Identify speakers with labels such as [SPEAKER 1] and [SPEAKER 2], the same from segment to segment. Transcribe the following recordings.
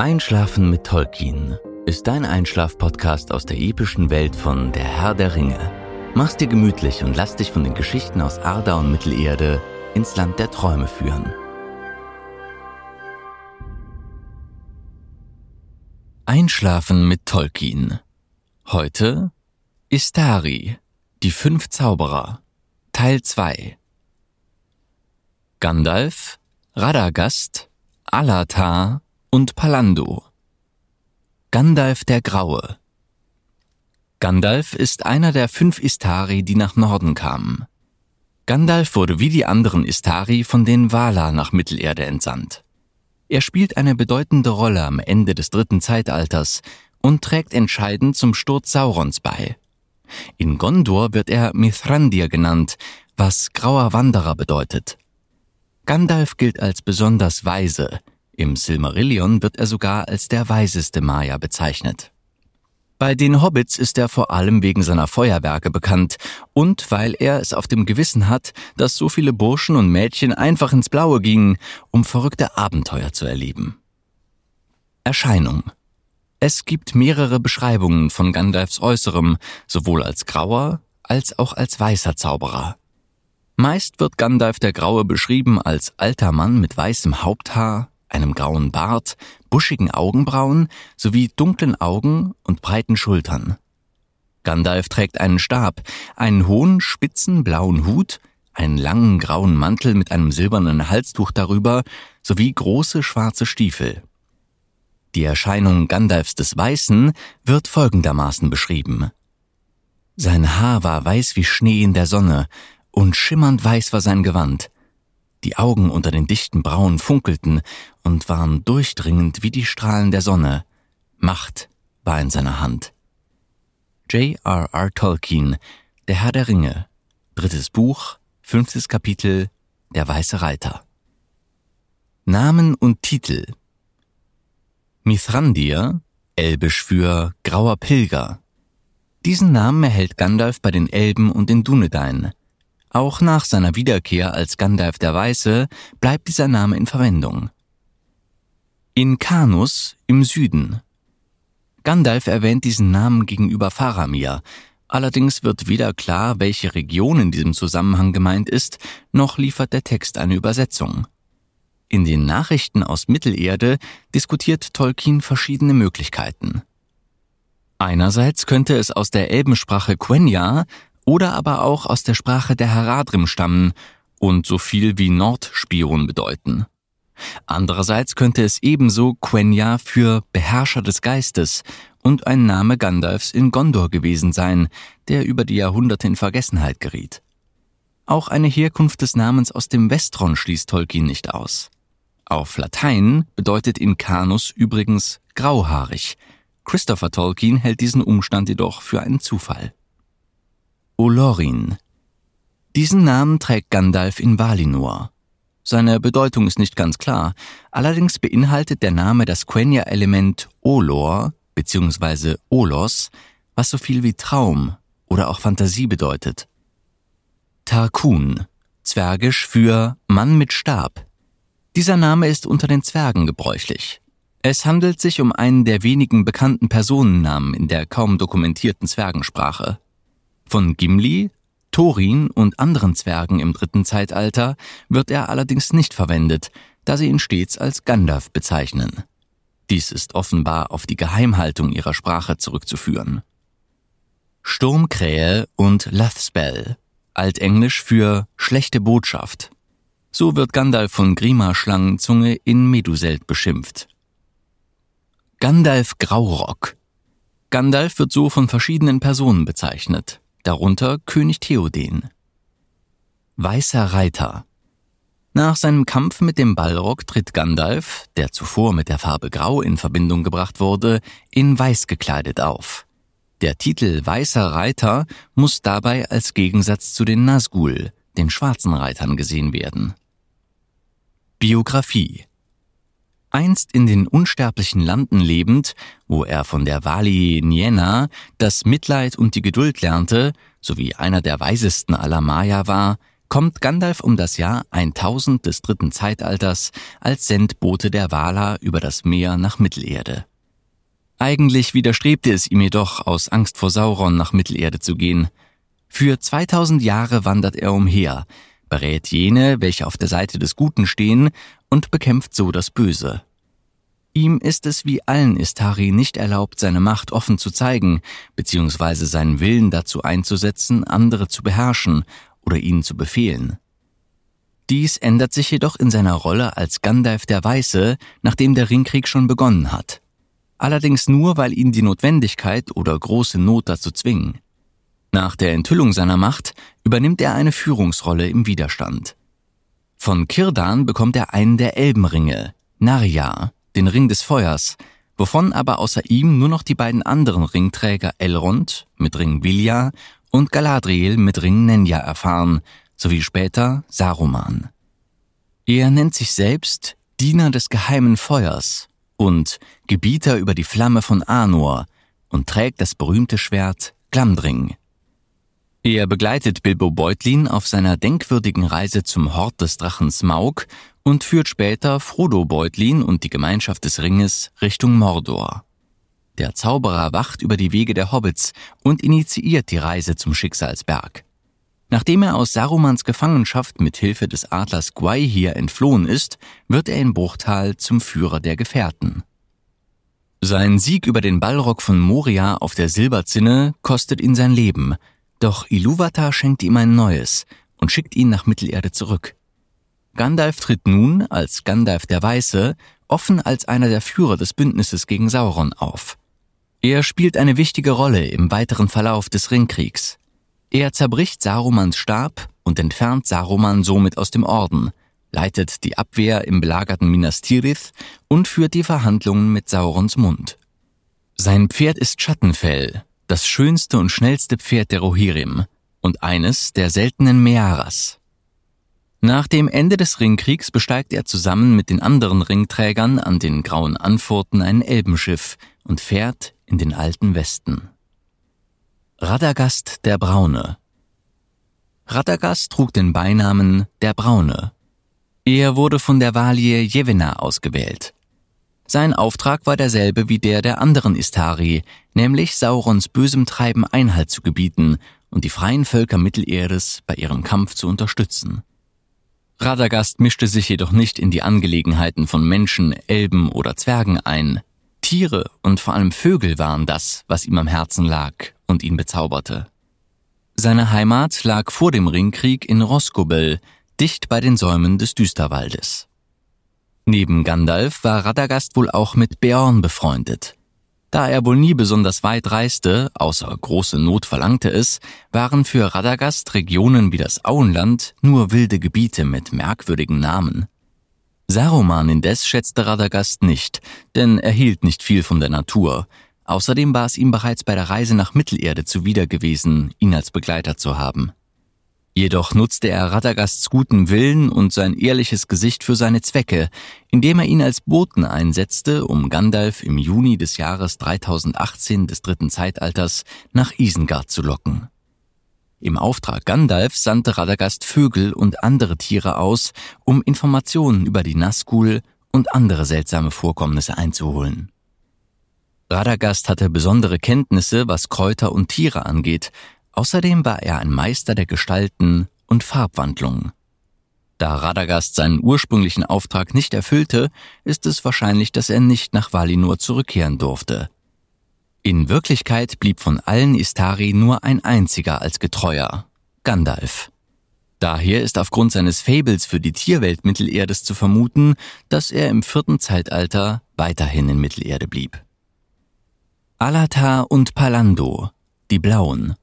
[SPEAKER 1] Einschlafen mit Tolkien ist dein Einschlaf-Podcast aus der epischen Welt von Der Herr der Ringe. Mach's dir gemütlich und lass dich von den Geschichten aus Arda und Mittelerde ins Land der Träume führen. Einschlafen mit Tolkien. Heute Istari, die fünf Zauberer, Teil 2. Gandalf, Radagast, Alatar und Palando. Gandalf der Graue. Gandalf ist einer der fünf Istari, die nach Norden kamen. Gandalf wurde wie die anderen Istari von den Valar nach Mittelerde entsandt. Er spielt eine bedeutende Rolle am Ende des dritten Zeitalters und trägt entscheidend zum Sturz Saurons bei. In Gondor wird er Mithrandir genannt, was grauer Wanderer bedeutet. Gandalf gilt als besonders weise, im Silmarillion wird er sogar als der weiseste Maya bezeichnet. Bei den Hobbits ist er vor allem wegen seiner Feuerwerke bekannt und weil er es auf dem Gewissen hat, dass so viele Burschen und Mädchen einfach ins Blaue gingen, um verrückte Abenteuer zu erleben. Erscheinung Es gibt mehrere Beschreibungen von Gandalfs Äußerem, sowohl als grauer als auch als weißer Zauberer. Meist wird Gandalf der Graue beschrieben als alter Mann mit weißem Haupthaar, einem grauen Bart, buschigen Augenbrauen sowie dunklen Augen und breiten Schultern. Gandalf trägt einen Stab, einen hohen, spitzen blauen Hut, einen langen grauen Mantel mit einem silbernen Halstuch darüber sowie große schwarze Stiefel. Die Erscheinung Gandalfs des Weißen wird folgendermaßen beschrieben. Sein Haar war weiß wie Schnee in der Sonne, und schimmernd weiß war sein Gewand. Die Augen unter den dichten Brauen funkelten und waren durchdringend wie die Strahlen der Sonne. Macht war in seiner Hand. J.R.R. Tolkien, Der Herr der Ringe, drittes Buch, fünftes Kapitel, Der Weiße Reiter. Namen und Titel Mithrandir, elbisch für grauer Pilger. Diesen Namen erhält Gandalf bei den Elben und den Dunedain. Auch nach seiner Wiederkehr als Gandalf der Weiße bleibt dieser Name in Verwendung. In Kanus im Süden. Gandalf erwähnt diesen Namen gegenüber Faramir, allerdings wird weder klar, welche Region in diesem Zusammenhang gemeint ist, noch liefert der Text eine Übersetzung. In den Nachrichten aus Mittelerde diskutiert Tolkien verschiedene Möglichkeiten. Einerseits könnte es aus der Elbensprache Quenya oder aber auch aus der Sprache der Haradrim stammen und so viel wie Nordspion bedeuten. Andererseits könnte es ebenso Quenya für Beherrscher des Geistes und ein Name Gandalfs in Gondor gewesen sein, der über die Jahrhunderte in Vergessenheit geriet. Auch eine Herkunft des Namens aus dem Westron schließt Tolkien nicht aus. Auf Latein bedeutet Incanus übrigens grauhaarig. Christopher Tolkien hält diesen Umstand jedoch für einen Zufall. Olorin. Diesen Namen trägt Gandalf in Valinor. Seine Bedeutung ist nicht ganz klar, allerdings beinhaltet der Name das Quenya-Element Olor bzw. Olos, was so viel wie Traum oder auch Fantasie bedeutet. Tarkun, zwergisch für Mann mit Stab. Dieser Name ist unter den Zwergen gebräuchlich. Es handelt sich um einen der wenigen bekannten Personennamen in der kaum dokumentierten Zwergensprache. Von Gimli, Thorin und anderen Zwergen im dritten Zeitalter wird er allerdings nicht verwendet, da sie ihn stets als Gandalf bezeichnen. Dies ist offenbar auf die Geheimhaltung ihrer Sprache zurückzuführen. Sturmkrähe und Lathspell, altenglisch für schlechte Botschaft. So wird Gandalf von Grima Schlangenzunge in Meduselt beschimpft. Gandalf Graurock, Gandalf wird so von verschiedenen Personen bezeichnet, darunter König Theoden. Weißer Reiter Nach seinem Kampf mit dem Balrog tritt Gandalf, der zuvor mit der Farbe Grau in Verbindung gebracht wurde, in Weiß gekleidet auf. Der Titel Weißer Reiter muss dabei als Gegensatz zu den Nazgul, den schwarzen Reitern, gesehen werden. Biografie Einst in den unsterblichen Landen lebend, wo er von der Wali Niena das Mitleid und die Geduld lernte, sowie einer der weisesten aller Maya war, kommt Gandalf um das Jahr 1000 des dritten Zeitalters als Sendbote der Wala über das Meer nach Mittelerde. Eigentlich widerstrebte es ihm jedoch, aus Angst vor Sauron nach Mittelerde zu gehen. Für 2000 Jahre wandert er umher, berät jene, welche auf der Seite des Guten stehen, und bekämpft so das Böse. Ihm ist es wie allen Istari nicht erlaubt, seine Macht offen zu zeigen, beziehungsweise seinen Willen dazu einzusetzen, andere zu beherrschen oder ihnen zu befehlen. Dies ändert sich jedoch in seiner Rolle als Gandalf der Weiße, nachdem der Ringkrieg schon begonnen hat. Allerdings nur, weil ihn die Notwendigkeit oder große Not dazu zwingen. Nach der Enthüllung seiner Macht übernimmt er eine Führungsrolle im Widerstand. Von Kirdan bekommt er einen der Elbenringe, Narja, den Ring des Feuers, wovon aber außer ihm nur noch die beiden anderen Ringträger Elrond mit Ring Vilja und Galadriel mit Ring Nenja erfahren, sowie später Saruman. Er nennt sich selbst Diener des geheimen Feuers und Gebieter über die Flamme von Anor und trägt das berühmte Schwert Glamdring. Er begleitet Bilbo Beutlin auf seiner denkwürdigen Reise zum Hort des Drachen Smaug und führt später Frodo Beutlin und die Gemeinschaft des Ringes Richtung Mordor. Der Zauberer wacht über die Wege der Hobbits und initiiert die Reise zum Schicksalsberg. Nachdem er aus Sarumans Gefangenschaft mit Hilfe des Adlers Gwaihir entflohen ist, wird er in Bruchtal zum Führer der Gefährten. Sein Sieg über den Balrog von Moria auf der Silberzinne kostet ihn sein Leben – doch Iluvatar schenkt ihm ein neues und schickt ihn nach Mittelerde zurück. Gandalf tritt nun, als Gandalf der Weiße, offen als einer der Führer des Bündnisses gegen Sauron auf. Er spielt eine wichtige Rolle im weiteren Verlauf des Ringkriegs. Er zerbricht Sarumans Stab und entfernt Saruman somit aus dem Orden, leitet die Abwehr im belagerten Minas Tirith und führt die Verhandlungen mit Saurons Mund. Sein Pferd ist Schattenfell, das schönste und schnellste Pferd der Rohirrim und eines der seltenen Mearas. Nach dem Ende des Ringkriegs besteigt er zusammen mit den anderen Ringträgern an den grauen Anfurten ein Elbenschiff und fährt in den alten Westen. Radagast der Braune Radagast trug den Beinamen der Braune. Er wurde von der Valie Jevena ausgewählt. Sein Auftrag war derselbe wie der der anderen Istari, nämlich Saurons bösem Treiben Einhalt zu gebieten und die freien Völker Mittelerdes bei ihrem Kampf zu unterstützen. Radagast mischte sich jedoch nicht in die Angelegenheiten von Menschen, Elben oder Zwergen ein. Tiere und vor allem Vögel waren das, was ihm am Herzen lag und ihn bezauberte. Seine Heimat lag vor dem Ringkrieg in Roskobel, dicht bei den Säumen des Düsterwaldes. Neben Gandalf war Radagast wohl auch mit Beorn befreundet. Da er wohl nie besonders weit reiste, außer große Not verlangte es, waren für Radagast Regionen wie das Auenland nur wilde Gebiete mit merkwürdigen Namen. Saruman indes schätzte Radagast nicht, denn er hielt nicht viel von der Natur. Außerdem war es ihm bereits bei der Reise nach Mittelerde zuwider gewesen, ihn als Begleiter zu haben. Jedoch nutzte er Radagasts guten Willen und sein ehrliches Gesicht für seine Zwecke, indem er ihn als Boten einsetzte, um Gandalf im Juni des Jahres 3018 des dritten Zeitalters nach Isengard zu locken. Im Auftrag Gandalf sandte Radagast Vögel und andere Tiere aus, um Informationen über die Nazgul und andere seltsame Vorkommnisse einzuholen. Radagast hatte besondere Kenntnisse, was Kräuter und Tiere angeht, Außerdem war er ein Meister der Gestalten und Farbwandlung. Da Radagast seinen ursprünglichen Auftrag nicht erfüllte, ist es wahrscheinlich, dass er nicht nach Valinor zurückkehren durfte. In Wirklichkeit blieb von allen Istari nur ein einziger als getreuer, Gandalf. Daher ist aufgrund seines Fables für die Tierwelt Mittelerdes zu vermuten, dass er im vierten Zeitalter weiterhin in Mittelerde blieb. Alatar und Palando, die Blauen.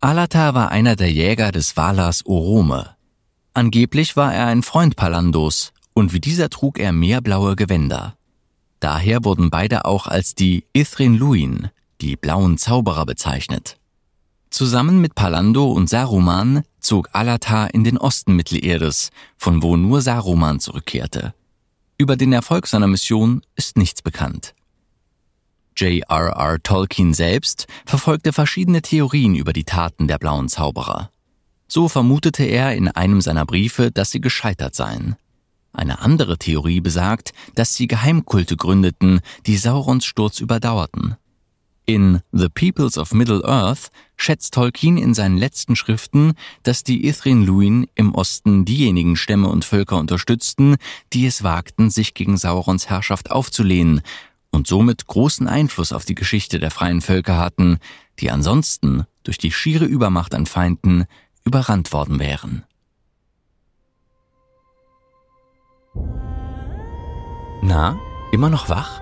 [SPEAKER 1] Alatar war einer der Jäger des Walers Orome. Angeblich war er ein Freund Palandos und wie dieser trug er meerblaue Gewänder. Daher wurden beide auch als die Ithrin Luin, die blauen Zauberer, bezeichnet. Zusammen mit Palando und Saruman zog Alatar in den Osten Mittelerdes, von wo nur Saruman zurückkehrte. Über den Erfolg seiner Mission ist nichts bekannt. J.R.R. Tolkien selbst verfolgte verschiedene Theorien über die Taten der blauen Zauberer. So vermutete er in einem seiner Briefe, dass sie gescheitert seien. Eine andere Theorie besagt, dass sie Geheimkulte gründeten, die Saurons Sturz überdauerten. In The Peoples of Middle-earth schätzt Tolkien in seinen letzten Schriften, dass die Ithrin Luin im Osten diejenigen Stämme und Völker unterstützten, die es wagten, sich gegen Saurons Herrschaft aufzulehnen und somit großen Einfluss auf die Geschichte der freien Völker hatten, die ansonsten durch die schiere Übermacht an Feinden überrannt worden wären. Na, immer noch wach?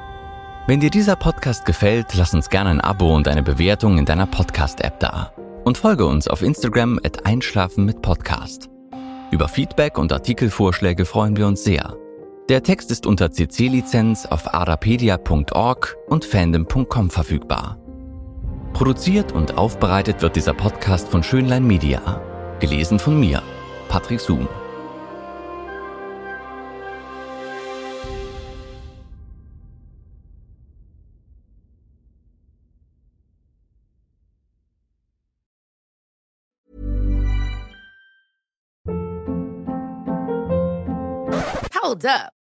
[SPEAKER 1] Wenn dir dieser Podcast gefällt, lass uns gerne ein Abo und eine Bewertung in deiner Podcast-App da. Und folge uns auf Instagram at Einschlafen mit Podcast. Über Feedback und Artikelvorschläge freuen wir uns sehr. Der Text ist unter CC-Lizenz auf arapedia.org und fandom.com verfügbar. Produziert und aufbereitet wird dieser Podcast von Schönlein Media. Gelesen von mir, Patrick Zoom.
[SPEAKER 2] Hold up.